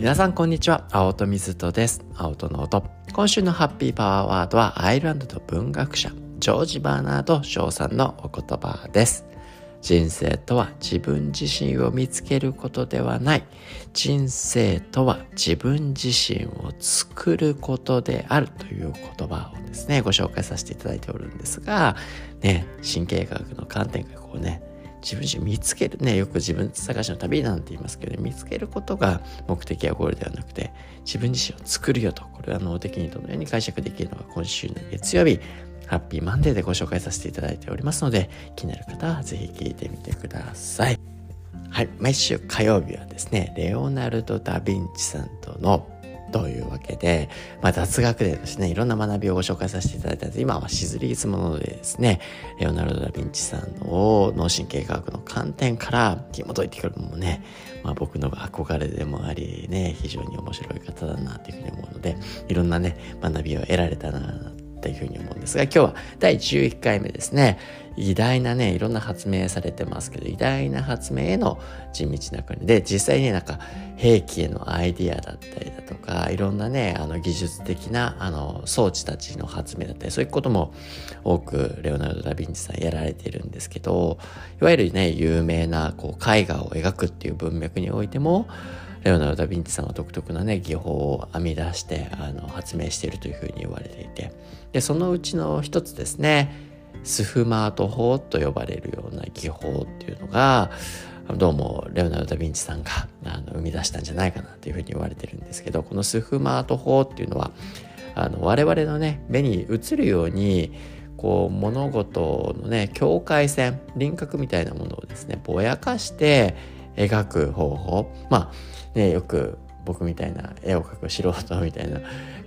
皆さんこんにちは。青戸水戸です。青戸の音。今週のハッピーパワーワードはアイルランドの文学者ジョージ・バーナード・ショーさんのお言葉です。人生とは自分自身を見つけることではない。人生とは自分自身を作ることであるという言葉をですねご紹介させていただいておるんですがね神経科学の観点からこうね自分自身見つけるねよく自分探しの旅なんて言いますけど、ね見つけることが目的やゴールではなくて自分自身を作るよとこれは脳的にどのように解釈できるのか今週の月曜日ハッピーマンデーでご紹介させていただいておりますので、気になる方はぜひ聞いてみてください。はい、毎週火曜日はですね、レオナルド・ダ・ヴィンチさんとのというわけで、まあ、雑学でですね、いろんな学びをご紹介させていただいたんで、今はシズリーズものでですね、レオナルド・ダ・ヴィンチさんを脳神経科学の観点から紐解いてくるのもね、まあ、僕の憧れでもありね、非常に面白い方だなというふうに思うので、いろんなね、学びを得られたなというふうに思うんですが、今日は第11回目ですね。偉大なね、いろんな発明されてますけど、偉大な発明への地道な国で、実際になんか兵器へのアイディアだったりだとか、いろんなね、あの技術的なあの装置たちの発明だったり、そういうことも多くレオナルド・ダ・ヴィンチさんやられているんですけど、いわゆるね、有名なこう絵画を描くっていう文脈においても、レオナルド・ダ・ヴィンチさんは独特なね技法を編み出してあの発明しているというふうに言われていて。でそのうちの一つですねスフマート法と呼ばれるような技法っていうのがどうもレオナルド・ダ・ヴィンチさんがあの生み出したんじゃないかなというふうに言われてるんですけどこのスフマート法っていうのはあの我々のね目に映るようにこう物事のね境界線輪郭みたいなものをですねぼやかして描く方法。まあね、よく僕みたいな絵を描く素人みたいな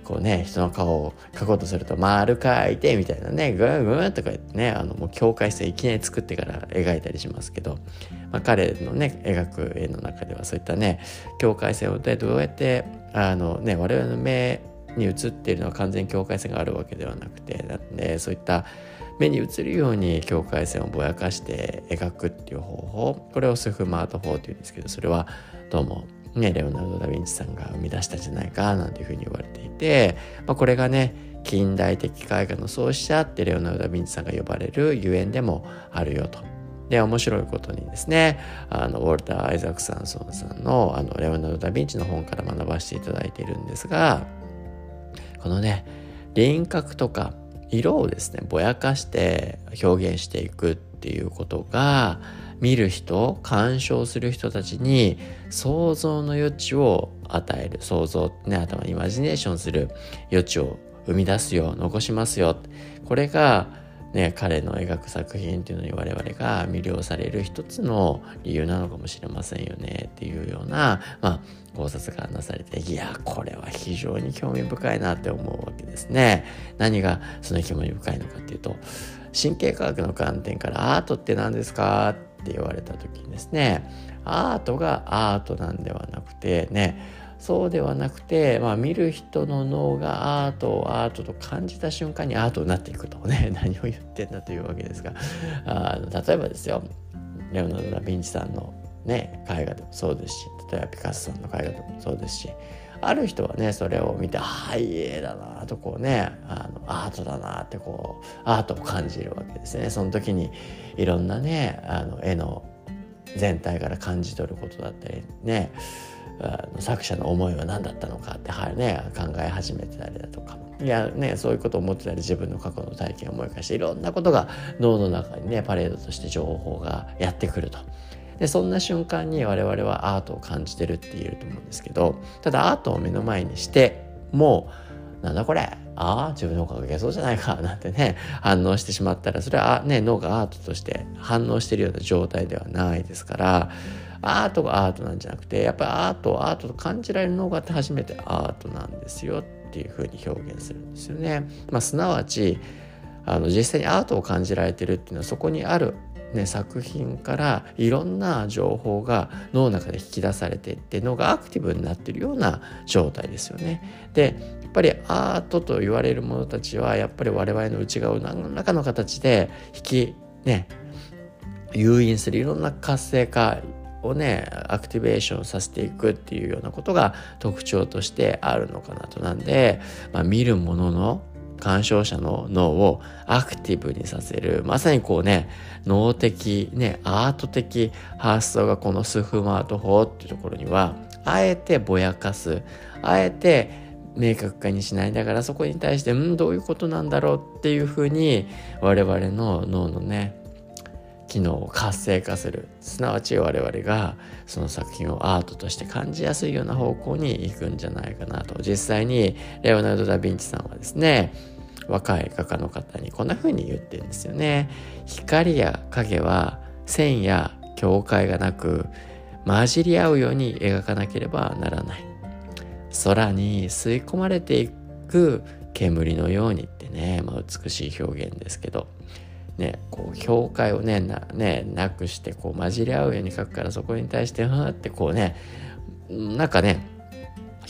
こうね人の顔を描こうとすると丸描いてみたいなねグーグーとか言ってねあのもう境界線いきなり作ってから描いたりしますけど、まあ、彼のね描く絵の中ではそういったね境界線をどうやってあのね我々の目に映っているのは完全に境界線があるわけではなくてだってそういった目に映るように境界線をぼやかして描くっていう方法これをスフマート法っていうんですけどそれはどうもね、レオナルド・ダ・ヴィンチさんが生み出したじゃないかなんていうふうに言われていて、まあ、これがね近代的絵画の創始者ってレオナルド・ダ・ヴィンチさんが呼ばれるゆえんでもあるよと。で面白いことにですねあのウォルター・アイザクサンソンさんのあのレオナルド・ダ・ヴィンチの本から学ばせていただいているんですがこのね輪郭とか色をですねぼやかして表現していくっていうことが見る人鑑賞する人たちに想像の余地を与える。想像ね頭イマジネーションする余地を生み出すよ残しますよ。これがね、彼の描く作品っていうのに我々が魅了される一つの理由なのかもしれませんよねっていうような、まあ、考察がなされていやこれは非常に興味深いなって思うわけですね。何がその興味深いのかっていうと神経科学の観点からアートって何ですか？って言われた時にですねアートがアートなんではなくてねそうではなくて、まあ、見る人の脳がアートをアートと感じた瞬間にアートになっていくとね 何を言ってんだというわけですがあ例えばですよレオナルド・ダ・ヴィンチさんのね絵画でもそうですし例えばピカソさんの絵画でもそうですしある人はねそれを見て「ああいい絵だな」とこうねあのアートだなってこうアートを感じるわけですね。その時にいろんなねあの絵の全体から感じ取ることだったりね作者の思いは何だったのかっては、ね、考え始めてたりだとかいやねそういうことを思ってたり自分の過去の体験を思い返していろんなことが脳の中にねパレードとして情報がやってくると。でそんな瞬間に我々はアートを感じてるって言えると思うんですけどただアートを目の前にしてもうなんだこれああ自分の方がけそうじゃないかなんてね反応してしまったらそれはね脳がアートとして反応してるような状態ではないですからアートがアートなんじゃなくてやっぱりアートをアートと感じられるのが初めてアートなんですよっていうふうに表現するんですよね。まあ、すなわちあの実際にアートを感じられてるっていうのはそこにある、ね、作品からいろんな情報が脳の中で引き出されていって脳がアクティブになってるような状態ですよね。でやっぱりアートと言われるものたちはやっぱり我々の内側を何らかの形で引きね誘引するいろんな活性化をねアクティベーションさせていくっていうようなことが特徴としてあるのかなと。なんで、まあ、見るものの鑑賞者の脳をアクティブにさせる。まさにこうね脳的ねアート的発想がこのスフマート法っていうところにはあえてぼやかす。あえて明確化にしないだからそこに対してうんどういうことなんだろうっていうふうに我々の脳のね機能を活性化する。すなわち我々がその作品をアートとして感じやすいような方向に行くんじゃないかなと。実際にレオナルド・ダ・ヴィンチさんはですね若い画家の方にこんな風に言ってるんですよね。光や影は線や境界がなく混じり合うように描かなければならない。空に吸い込まれていく煙のようにってね、まあ、美しい表現ですけど、ね、こう境界をねなねなくしてこう混じり合うように書くからそこに対してふわってこうねなんかね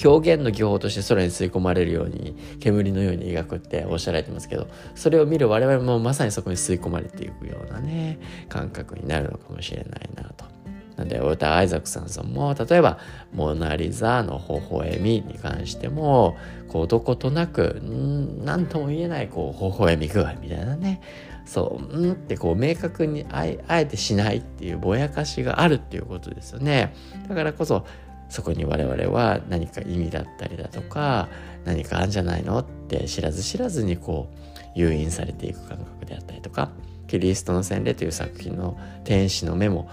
表現の技法として空に吸い込まれるように煙のように描くっておっしゃられてますけどそれを見る我々もまさにそこに吸い込まれていくようなね感覚になるのかもしれないなと。なんで、ウォタ・アイザクさんさんも、例えば、モナリザの微笑みに関しても、こう、どことなく、んなんとも言えない、こう、微笑み具合みたいなね。そう、んってこう、明確にあえてしないっていうぼやかしがあるっていうことですよね。だからこそ、そこに我々は何か意味だったりだとか、何かあるんじゃないのって知らず知らずにこう、誘引されていく感覚であったりとか、キリストの洗礼という作品の天使の目も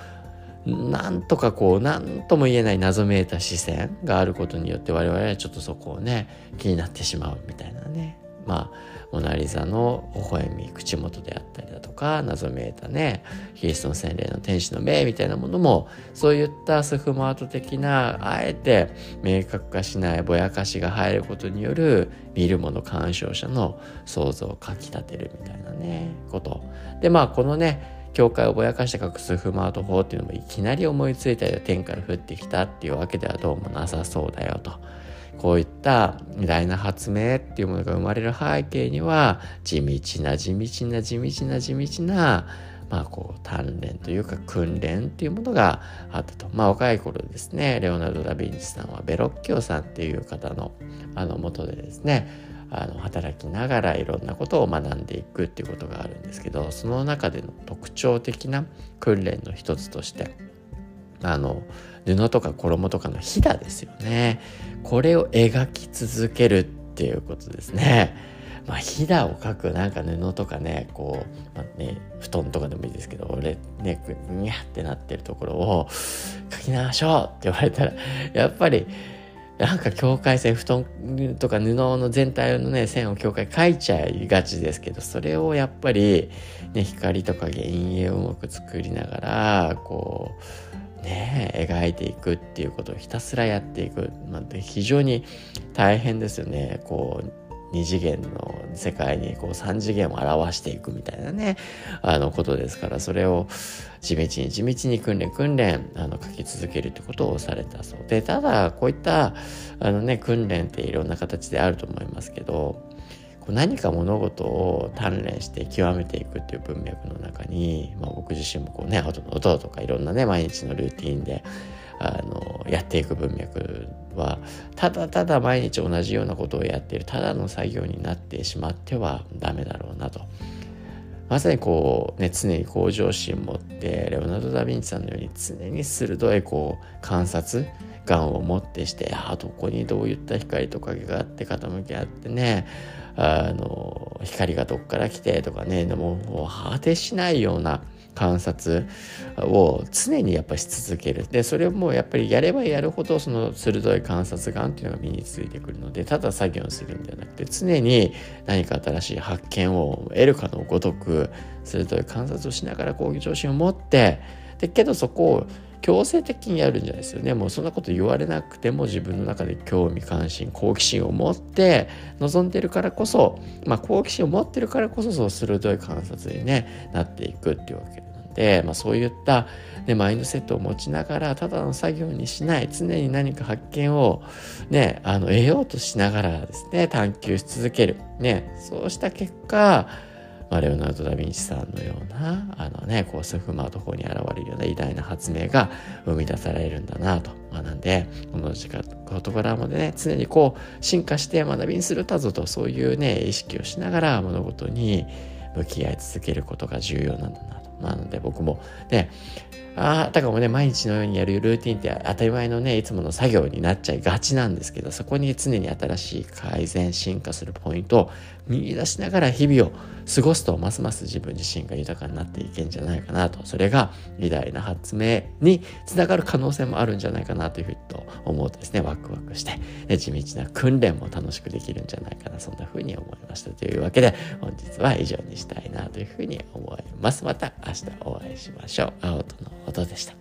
なんとかこう何とも言えない謎めいた視線があることによって我々はちょっとそこをね気になってしまうみたいなね。まあモナ・リザの微笑み口元であったりだとか謎めいたねキリストの洗礼の天使の目みたいなものもそういったスフマート的なあえて明確化しないぼやかしが入ることによる見るもの鑑賞者の想像をかきたてるみたいなねこと。でまあこのね教会をぼやかして隠すスマートフォンっていうのもいきなり思いついたり天から降ってきたっていうわけではどうもなさそうだよと。こういった偉大な発明っていうものが生まれる背景には地道な地道な地道な地道なまあこう鍛錬というか訓練っていうものがあったと。まあ若い頃ですね、レオナルド・ダ・ヴィンチさんはベロッキオさんっていう方のあの元でですね、あの働きながらいろんなことを学んでいくっていうことがあるんですけどその中での特徴的な訓練の一つとしてあの布とか衣とかのひだですよねこれを描き続けるっていうことですね。まあ、ひだを描くなんか布とかねこう、まあね、布団とかでもいいですけど俺ねにゃってなってるところを描きましょうって言われたらやっぱりなんか境界線布団とか布の全体のね線を境界描いちゃいがちですけどそれをやっぱり、ね、光とか陰影をうまく作りながらこうね描いていくっていうことをひたすらやっていく、まあ、非常に大変ですよね。こう2次元の世界にこう3次元を表していくみたいなねあのことですからそれを地道に地道に訓練訓練あの書き続けるってことをされたそう。でただこういったあのね訓練っていろんな形であると思いますけどこう何か物事を鍛錬して極めていくっていう文脈の中に、まあ、僕自身もこうね音の音とかいろんなね毎日のルーティンであのやっていく文脈はただただ毎日同じようなことをやっているただの作業になってしまってはダメだろうなと。まさにこうね常に向上心持ってレオナルド・ダ・ヴィンチさんのように常に鋭いこう観察眼を持ってしてあどこにどういった光と影があって傾きあってねあの光がどっから来てとかねでももう果てしないような観察を常にやっぱし続ける。でそれをもうやっぱりやればやるほどその鋭い観察眼っていうのが身についてくるのでただ作業するんじゃなくて常に何か新しい発見を得るかのごとく鋭い観察をしながら講義調子を持ってでけどそこを強制的にやるんじゃないですよね。もうそんなこと言われなくても自分の中で興味関心好奇心を持って望んでるからこそ、まあ、好奇心を持ってるからこそそう鋭い観察に、ね、なっていくっていうわけなんで、まあ、そういった、ね、マインドセットを持ちながらただの作業にしない常に何か発見を、ね、あの得ようとしながらですね探求し続ける、ね、そうした結果まあ、レオナルド・ダ・ヴィンチさんのようなあのねこうスフマートフォンに現れるような偉大な発明が生み出されるんだなと、まあ、なんでこの時間事柄もね常にこう進化して学びにするたぞとそういうね意識をしながら物事に向き合い続けることが重要なんだなと。なので僕もねああたかもね毎日のようにやるルーティンって当たり前のねいつもの作業になっちゃいがちなんですけどそこに常に新しい改善進化するポイントを見出しながら日々を過ごすとますます自分自身が豊かになっていけんじゃないかなとそれが偉大な発明につながる可能性もあるんじゃないかなというふうにと思うとですねワクワクして地道な訓練も楽しくできるんじゃないかなそんなふうに思いましたというわけで本日は以上にしたいなというふうに思います。また明日お会いしましょう。青との音でした。